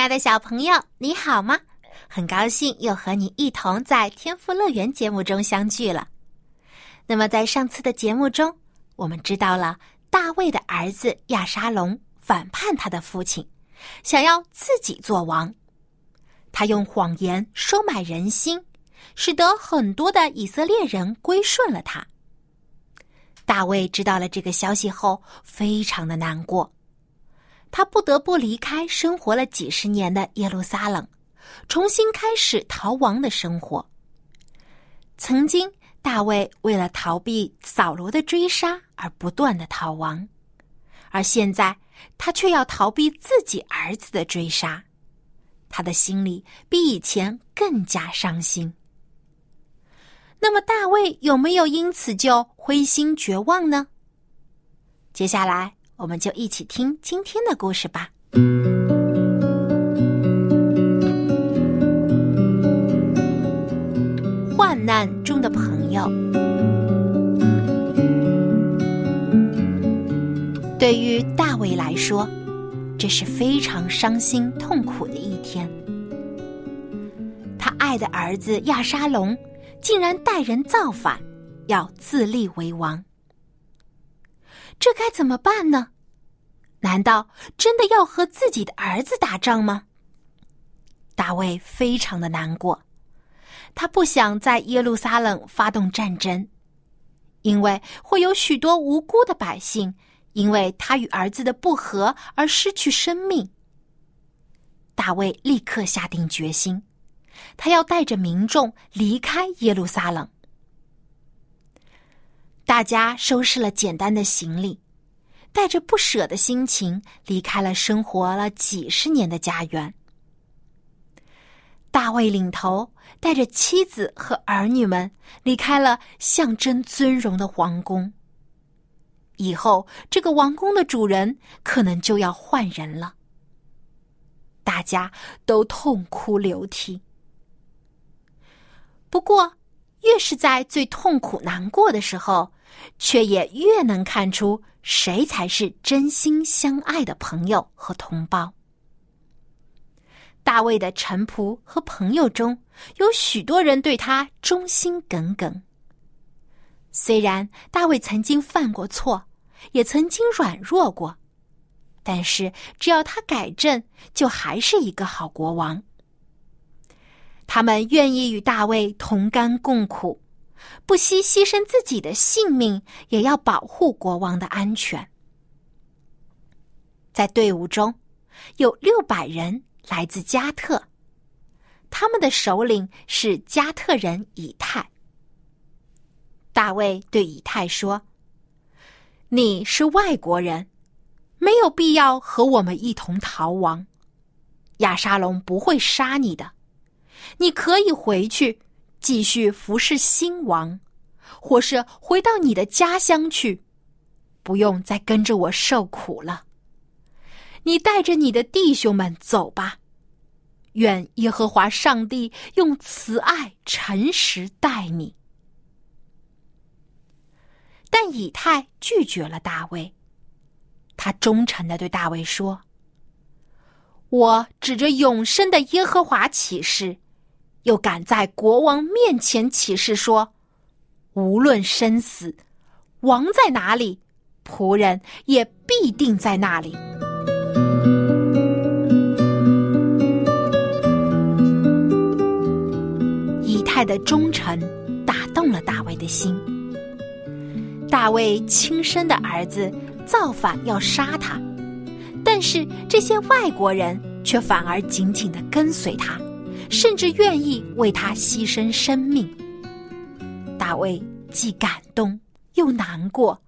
亲爱的小朋友，你好吗？很高兴又和你一同在天赋乐园节目中相聚了。那么，在上次的节目中，我们知道了大卫的儿子亚沙龙反叛他的父亲，想要自己做王。他用谎言收买人心，使得很多的以色列人归顺了他。大卫知道了这个消息后，非常的难过。他不得不离开生活了几十年的耶路撒冷，重新开始逃亡的生活。曾经，大卫为了逃避扫罗的追杀而不断的逃亡，而现在他却要逃避自己儿子的追杀，他的心里比以前更加伤心。那么，大卫有没有因此就灰心绝望呢？接下来。我们就一起听今天的故事吧。患难中的朋友，对于大卫来说，这是非常伤心痛苦的一天。他爱的儿子亚沙龙竟然带人造反，要自立为王。这该怎么办呢？难道真的要和自己的儿子打仗吗？大卫非常的难过，他不想在耶路撒冷发动战争，因为会有许多无辜的百姓因为他与儿子的不和而失去生命。大卫立刻下定决心，他要带着民众离开耶路撒冷。大家收拾了简单的行李，带着不舍的心情离开了生活了几十年的家园。大卫领头，带着妻子和儿女们离开了象征尊荣的皇宫。以后，这个王宫的主人可能就要换人了。大家都痛哭流涕。不过，越是在最痛苦难过的时候，却也越能看出谁才是真心相爱的朋友和同胞。大卫的臣仆和朋友中有许多人对他忠心耿耿。虽然大卫曾经犯过错，也曾经软弱过，但是只要他改正，就还是一个好国王。他们愿意与大卫同甘共苦。不惜牺牲自己的性命，也要保护国王的安全。在队伍中，有六百人来自加特，他们的首领是加特人以太。大卫对以太说：“你是外国人，没有必要和我们一同逃亡。亚沙龙不会杀你的，你可以回去。”继续服侍新王，或是回到你的家乡去，不用再跟着我受苦了。你带着你的弟兄们走吧，愿耶和华上帝用慈爱、诚实待你。但以太拒绝了大卫，他忠诚的对大卫说：“我指着永生的耶和华起誓。”又敢在国王面前起誓说：“无论生死，王在哪里，仆人也必定在那里。”以太的忠诚打动了大卫的心。大卫亲生的儿子造反要杀他，但是这些外国人却反而紧紧的跟随他。甚至愿意为他牺牲生命。大卫既感动又难过，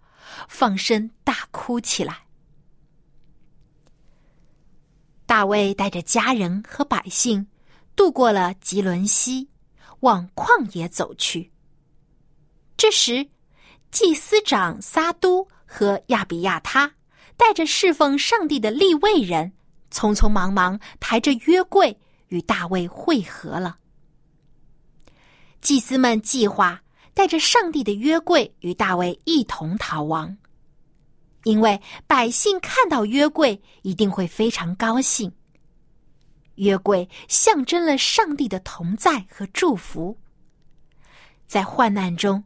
放声大哭起来。大卫带着家人和百姓渡过了吉伦西，往旷野走去。这时，祭司长撒都和亚比亚他带着侍奉上帝的立位人，匆匆忙忙抬着约柜与大卫会合了。祭司们计划带着上帝的约柜与大卫一同逃亡。因为百姓看到约柜一定会非常高兴。约柜象征了上帝的同在和祝福。在患难中，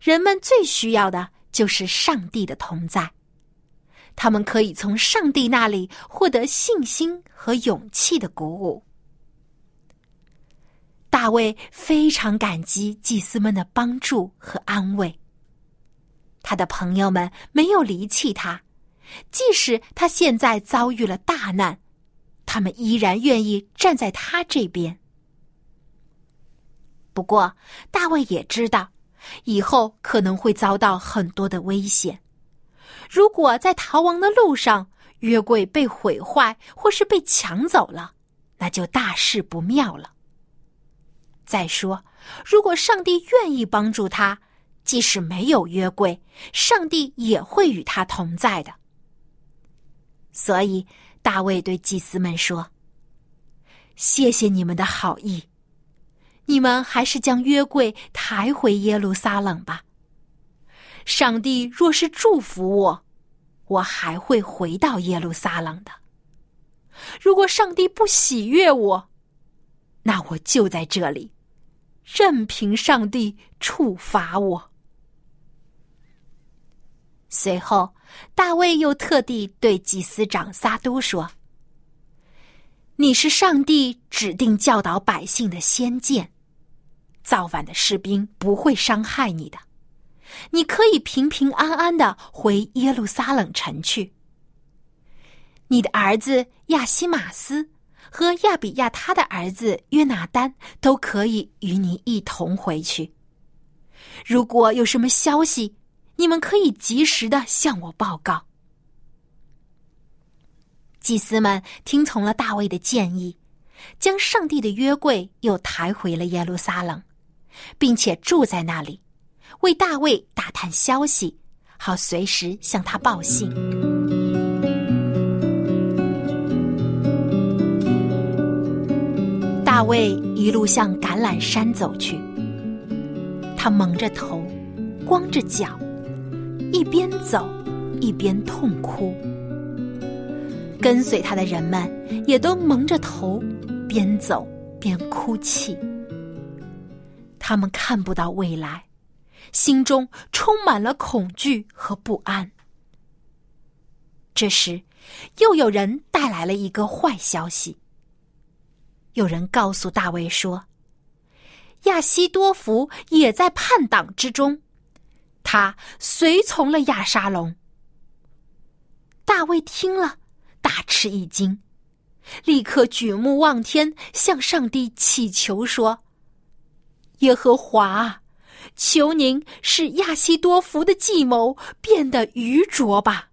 人们最需要的就是上帝的同在。他们可以从上帝那里获得信心和勇气的鼓舞。大卫非常感激祭司们的帮助和安慰。他的朋友们没有离弃他，即使他现在遭遇了大难，他们依然愿意站在他这边。不过，大卫也知道，以后可能会遭到很多的危险。如果在逃亡的路上，约柜被毁坏或是被抢走了，那就大事不妙了。再说，如果上帝愿意帮助他，即使没有约柜，上帝也会与他同在的。所以大卫对祭司们说：“谢谢你们的好意，你们还是将约柜抬回耶路撒冷吧。上帝若是祝福我，我还会回到耶路撒冷的。如果上帝不喜悦我，那我就在这里，任凭上帝处罚我。”随后，大卫又特地对祭司长撒都说：“你是上帝指定教导百姓的先见，造反的士兵不会伤害你的，你可以平平安安的回耶路撒冷城去。你的儿子亚西马斯和亚比亚他的儿子约拿丹都可以与你一同回去。如果有什么消息，”你们可以及时的向我报告。祭司们听从了大卫的建议，将上帝的约柜又抬回了耶路撒冷，并且住在那里，为大卫打探消息，好随时向他报信。大卫一路向橄榄山走去，他蒙着头，光着脚。一边走，一边痛哭。跟随他的人们也都蒙着头，边走边哭泣。他们看不到未来，心中充满了恐惧和不安。这时，又有人带来了一个坏消息。有人告诉大卫说，亚西多福也在叛党之中。他随从了亚沙龙。大卫听了，大吃一惊，立刻举目望天，向上帝祈求说：“耶和华，求您使亚西多福的计谋变得愚拙吧。”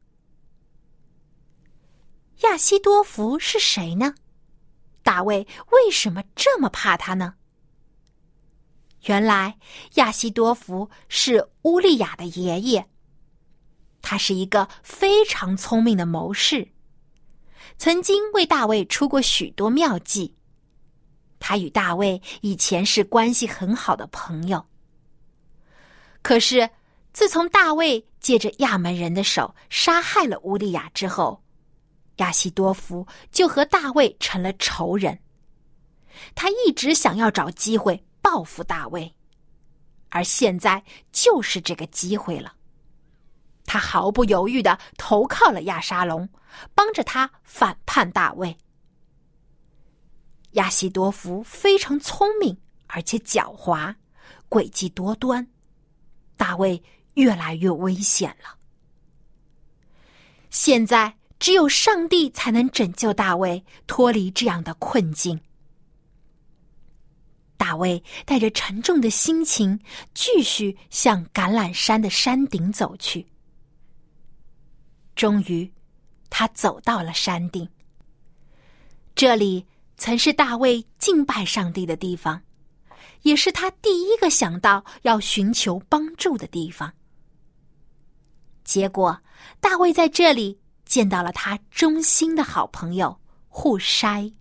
亚西多福是谁呢？大卫为什么这么怕他呢？原来亚西多福是乌利亚的爷爷。他是一个非常聪明的谋士，曾经为大卫出过许多妙计。他与大卫以前是关系很好的朋友。可是自从大卫借着亚门人的手杀害了乌利亚之后，亚西多福就和大卫成了仇人。他一直想要找机会。报复大卫，而现在就是这个机会了。他毫不犹豫的投靠了亚沙龙，帮着他反叛大卫。亚西多福非常聪明，而且狡猾，诡计多端。大卫越来越危险了。现在只有上帝才能拯救大卫脱离这样的困境。大卫带着沉重的心情，继续向橄榄山的山顶走去。终于，他走到了山顶。这里曾是大卫敬拜上帝的地方，也是他第一个想到要寻求帮助的地方。结果，大卫在这里见到了他忠心的好朋友户筛。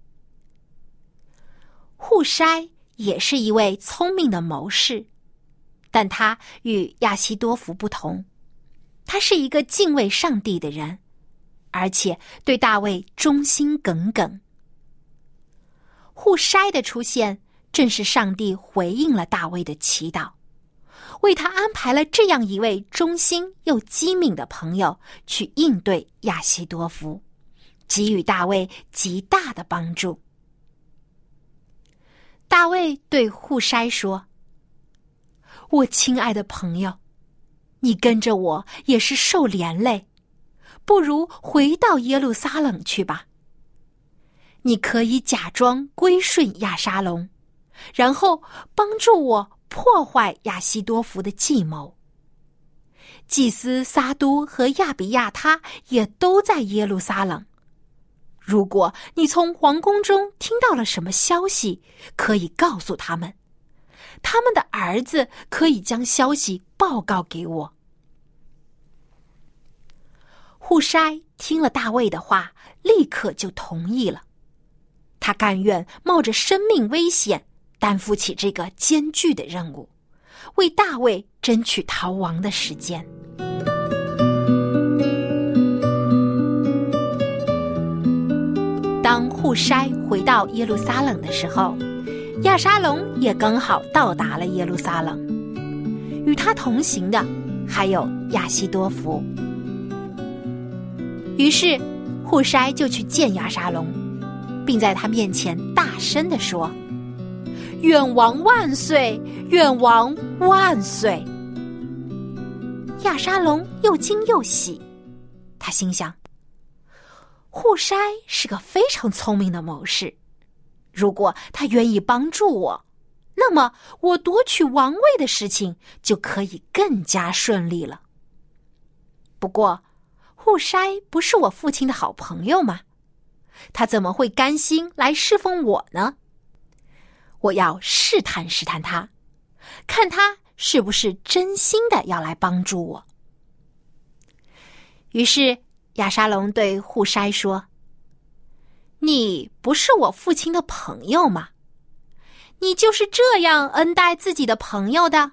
户筛也是一位聪明的谋士，但他与亚西多福不同，他是一个敬畏上帝的人，而且对大卫忠心耿耿。户筛的出现，正是上帝回应了大卫的祈祷。为他安排了这样一位忠心又机敏的朋友去应对亚西多夫，给予大卫极大的帮助。大卫对户筛说：“我亲爱的朋友，你跟着我也是受连累，不如回到耶路撒冷去吧。你可以假装归顺亚沙龙，然后帮助我。”破坏亚西多福的计谋。祭司撒都和亚比亚他也都在耶路撒冷。如果你从皇宫中听到了什么消息，可以告诉他们，他们的儿子可以将消息报告给我。户筛听了大卫的话，立刻就同意了。他甘愿冒着生命危险。担负起这个艰巨的任务，为大卫争取逃亡的时间。当户筛回到耶路撒冷的时候，亚沙龙也刚好到达了耶路撒冷。与他同行的还有亚西多福。于是，户筛就去见亚沙龙，并在他面前大声的说。愿王万岁！愿王万岁！亚沙龙又惊又喜，他心想：户筛是个非常聪明的谋士，如果他愿意帮助我，那么我夺取王位的事情就可以更加顺利了。不过，户筛不是我父亲的好朋友吗？他怎么会甘心来侍奉我呢？我要试探试探他，看他是不是真心的要来帮助我。于是亚沙龙对户筛说：“你不是我父亲的朋友吗？你就是这样恩待自己的朋友的？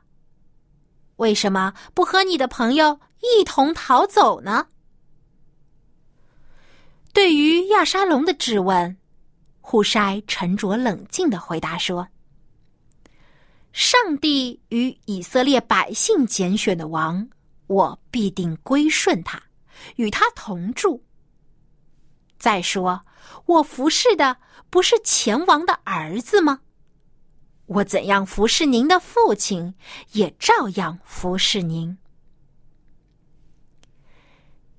为什么不和你的朋友一同逃走呢？”对于亚沙龙的质问。户筛沉着冷静的回答说：“上帝与以色列百姓拣选的王，我必定归顺他，与他同住。再说，我服侍的不是前王的儿子吗？我怎样服侍您的父亲，也照样服侍您。”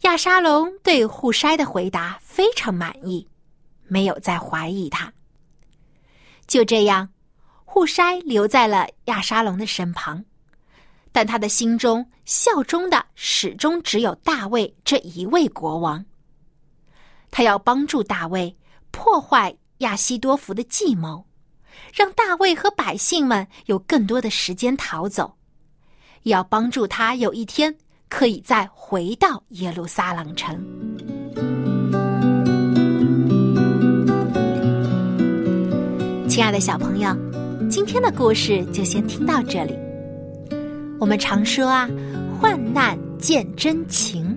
亚沙龙对户筛的回答非常满意。没有再怀疑他。就这样，户筛留在了亚沙龙的身旁，但他的心中效忠的始终只有大卫这一位国王。他要帮助大卫破坏亚西多福的计谋，让大卫和百姓们有更多的时间逃走，要帮助他有一天可以再回到耶路撒冷城。亲爱的小朋友，今天的故事就先听到这里。我们常说啊，患难见真情，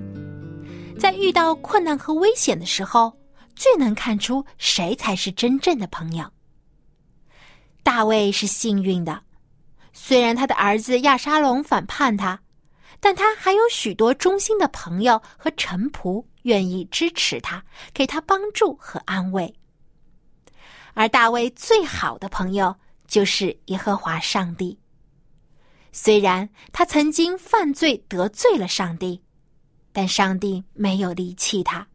在遇到困难和危险的时候，最能看出谁才是真正的朋友。大卫是幸运的，虽然他的儿子亚沙龙反叛他，但他还有许多忠心的朋友和臣仆愿意支持他，给他帮助和安慰。而大卫最好的朋友就是耶和华上帝。虽然他曾经犯罪得罪了上帝，但上帝没有离弃他，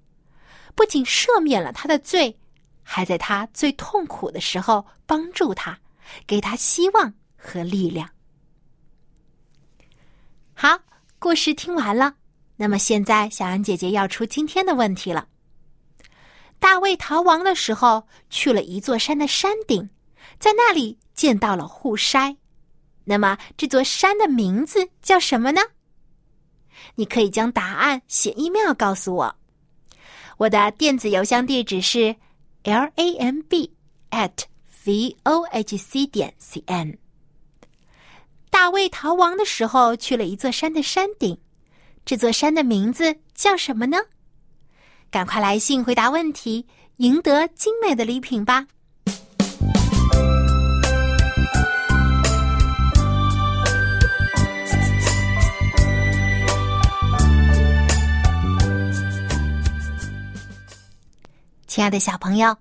不仅赦免了他的罪，还在他最痛苦的时候帮助他，给他希望和力量。好，故事听完了，那么现在小安姐姐要出今天的问题了。大卫逃亡的时候，去了一座山的山顶，在那里见到了护筛。那么这座山的名字叫什么呢？你可以将答案写 email 告诉我。我的电子邮箱地址是 l a m b at v o h c 点 c n。大卫逃亡的时候去了一座山的山顶，这座山的名字叫什么呢？赶快来信回答问题，赢得精美的礼品吧！亲爱的小朋友，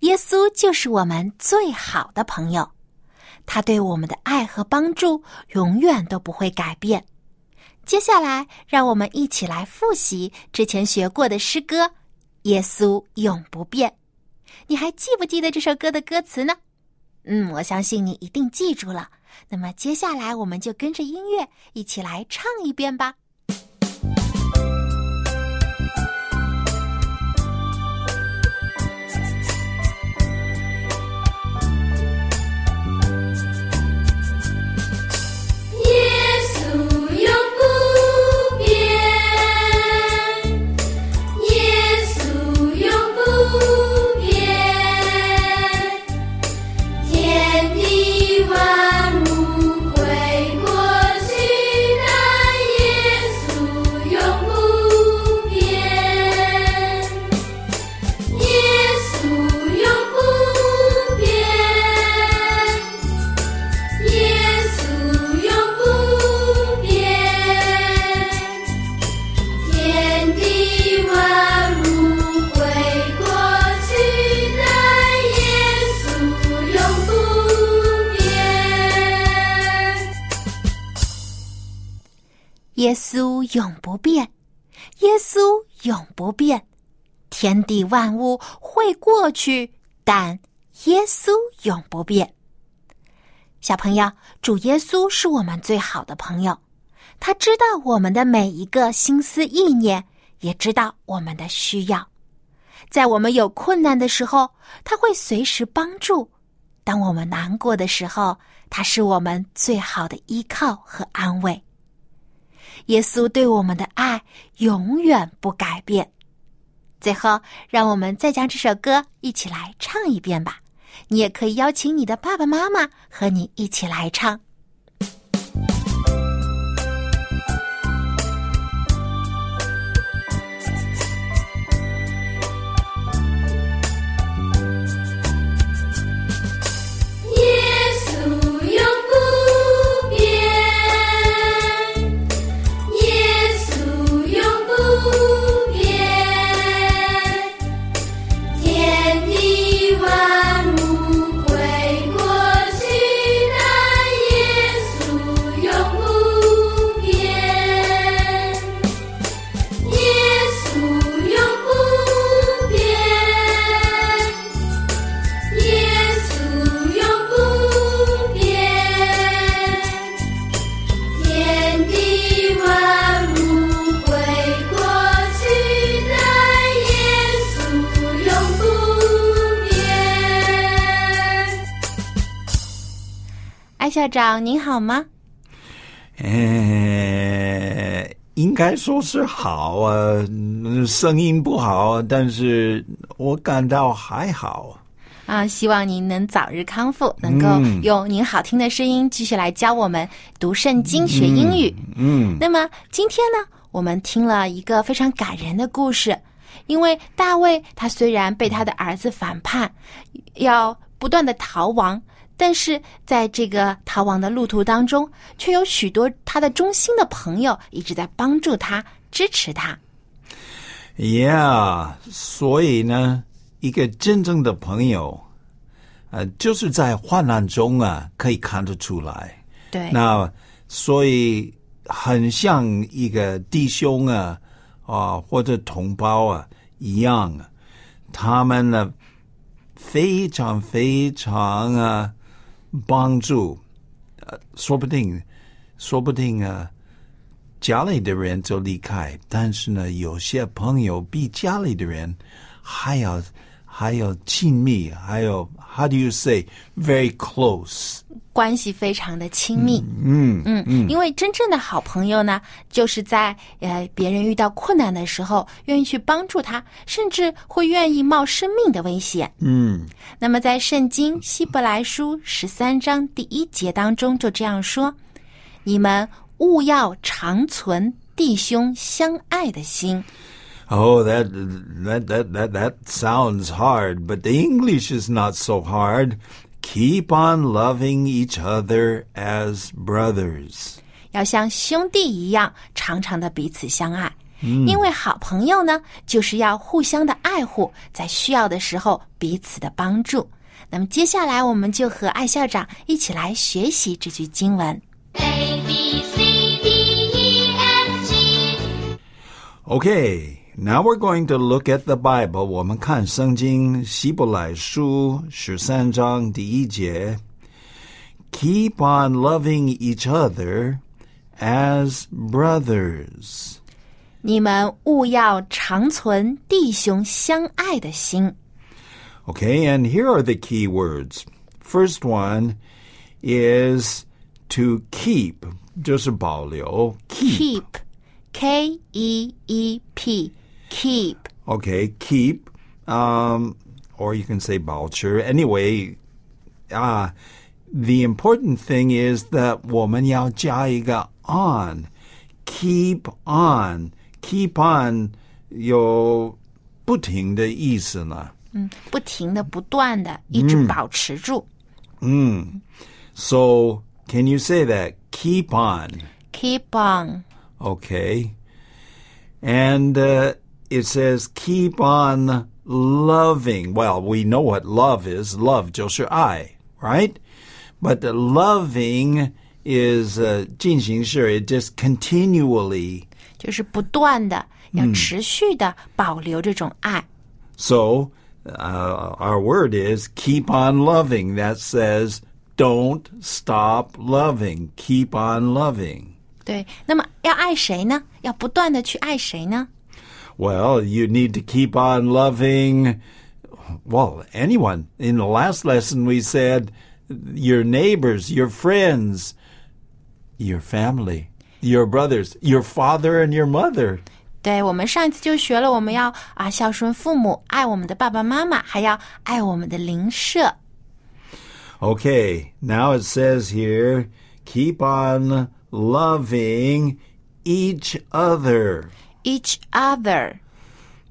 耶稣就是我们最好的朋友，他对我们的爱和帮助永远都不会改变。接下来，让我们一起来复习之前学过的诗歌《耶稣永不变》。你还记不记得这首歌的歌词呢？嗯，我相信你一定记住了。那么，接下来我们就跟着音乐一起来唱一遍吧。永不变，耶稣永不变，天地万物会过去，但耶稣永不变。小朋友，主耶稣是我们最好的朋友，他知道我们的每一个心思意念，也知道我们的需要。在我们有困难的时候，他会随时帮助；当我们难过的时候，他是我们最好的依靠和安慰。耶稣对我们的爱永远不改变。最后，让我们再将这首歌一起来唱一遍吧。你也可以邀请你的爸爸妈妈和你一起来唱。校长您好吗？呃，应该说是好啊，声音不好，但是我感到还好。啊，希望您能早日康复，能够用您好听的声音继续来教我们读圣经、学英语。嗯，那么今天呢，我们听了一个非常感人的故事，因为大卫他虽然被他的儿子反叛，要不断的逃亡。但是在这个逃亡的路途当中，却有许多他的忠心的朋友一直在帮助他、支持他。Yeah，所以呢，一个真正的朋友，呃，就是在患难中啊，可以看得出来。对，那所以很像一个弟兄啊，啊，或者同胞啊一样啊，他们呢，非常非常啊。帮助，呃，说不定，说不定啊，家里的人就离开，但是呢，有些朋友比家里的人还要还有亲密，还有 How do you say very close？关系非常的亲密。嗯嗯嗯，因为真正的好朋友呢，就是在呃别人遇到困难的时候，愿意去帮助他，甚至会愿意冒生命的危险。嗯那么在圣经希伯来书十三章第一节当中就这样说：“你们勿要长存弟兄相爱的心。Oh, that that that that that sounds hard, but the English is not so hard. Keep on loving each other as brothers. 要像兄弟一样，常常的彼此相爱。因为好朋友呢，就是要互相的爱护，在需要的时候彼此的帮助。那么接下来，我们就和艾校长一起来学习这句经文。 A B C D E F G Okay, now we're going to look at the Bible. 我们看圣经希伯来书十三章第一节。Keep on loving each other as brothers. 你们务要长存弟兄相爱的心。 Okay, and here are the key words. First one is to keep, 就是保留 keep. keep, K E E P, keep. Okay, keep, um, or you can say 保持. Anyway, uh, the important thing is that 我们要加一个 on. Keep on. Keep on 有不停的意思呢。嗯，不停的、不断的，一直保持住。 So, can you say that? Keep on. Keep on. Okay. And uh, it says keep on loving. Well, we know what love is. Love 就是爱, right? But the loving is uh, 进行式. It just continually. 就是不断的要持续的保留这种爱。 So, uh, our word is keep on loving. That says don't stop loving. Keep on loving. 对，那么要爱谁呢？要不断的去爱谁呢？ Well, you need to keep on loving, well, anyone. In the last lesson, we said your neighbors, your friends, your family, your brothers, your father and your mother. 对，我们上一次就学了，我们要啊孝顺父母，爱我们的爸爸妈妈，还要爱我们的邻舍。 Okay, now it says here keep on loving each other. Each other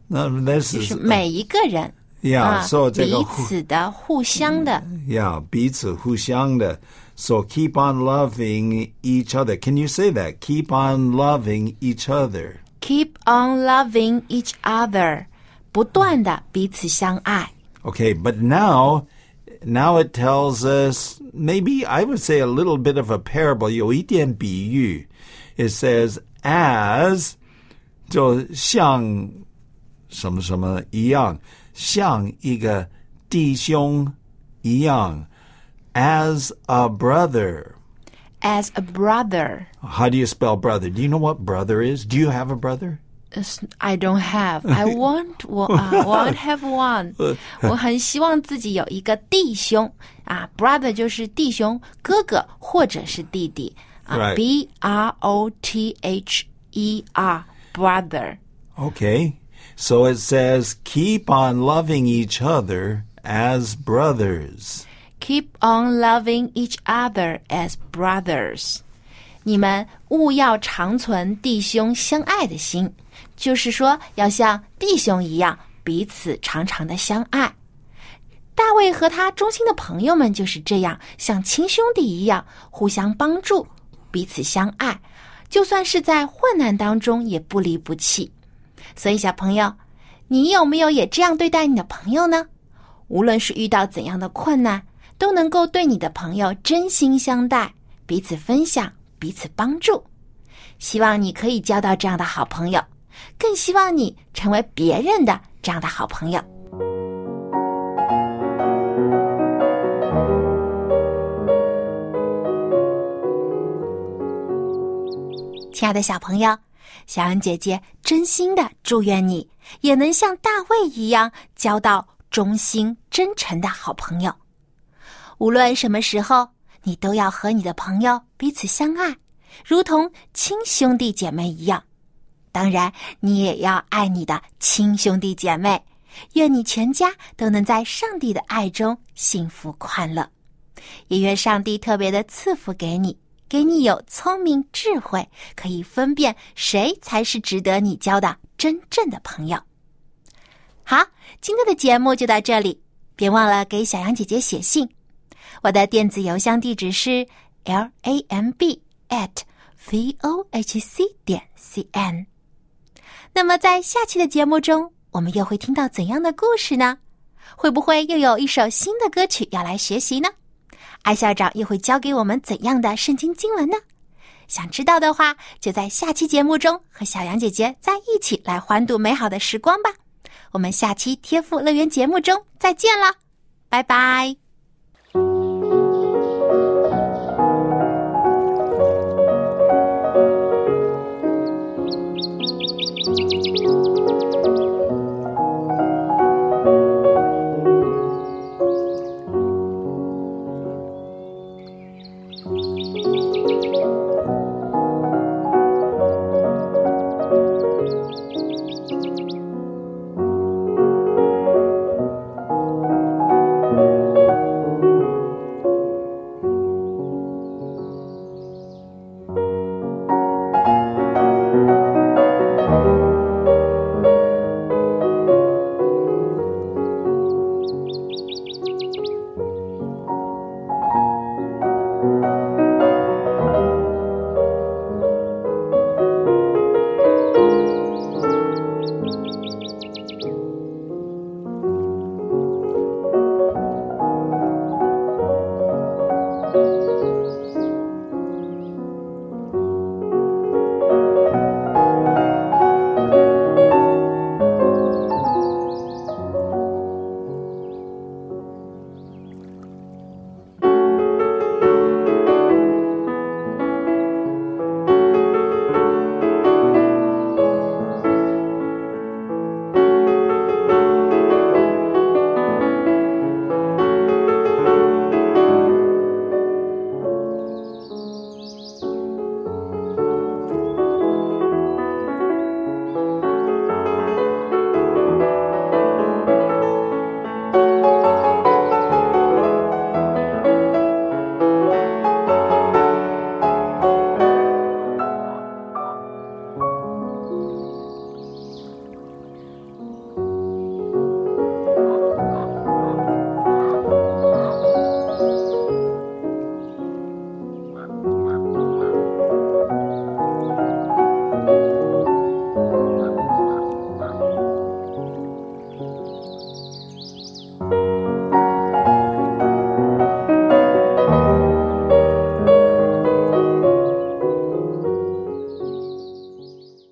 Now, this 就 is, 是每一个人 yeah, 啊 so 这彼个此的、互相的。 Yeah, 彼此互相的. So keep on loving each other. Can you say that? Keep on loving each other. Keep on loving each other，不断的彼此相爱。 Okay, but now, now it tells us maybe I would say a little bit of a parable. 有一点比喻. It says as 就像什么什么一样，像一个弟兄一样，as a brother. As a brother, How do you spell brother? Do you know what brother is? Do you have a brother? I don't have. I want 我啊、want have one. 我很希望自己有一个弟兄啊，brother 就是弟兄、哥哥或者是弟弟啊 Right. B R O T H E R brother. Okay. So it says, keep on loving each other as brothers. Keep on loving each other as brothers. 你们务要长存弟兄相爱的心，就是说要像弟兄一样彼此常常的相爱。大卫和他忠心的朋友们就是这样，像亲兄弟一样互相帮助，彼此相爱， 就算是在患难当中也不离不弃。所以，小朋友，你有没有也这样对待你的朋友呢？无论是遇到怎样的困难，都能够对你的朋友真心相待，彼此分享，彼此帮助。希望你可以交到这样的好朋友，更希望你成为别人的这样的好朋友。亲爱的小朋友，小恩姐姐真心的祝愿你也能像大卫一样交到忠心真诚的好朋友。无论什么时候，你都要和你的朋友彼此相爱，如同亲兄弟姐妹一样。当然，你也要爱你的亲兄弟姐妹。愿你全家都能在上帝的爱中幸福快乐，也愿上帝特别的赐福给你，给你有聪明智慧，可以分辨谁才是值得你交的真正的朋友。好，今天的节目就到这里，别忘了给小羊姐姐写信，我的电子邮箱地址是 l a m b at v o h c 点 c n。那么，在下期的节目中，我们又会听到怎样的故事呢？会不会又有一首新的歌曲要来学习呢？艾校长又会教给我们怎样的圣经经文呢？想知道的话，就在下期节目中和小杨姐姐在一起来欢度美好的时光吧。我们下期天赋乐园节目中再见了，拜拜。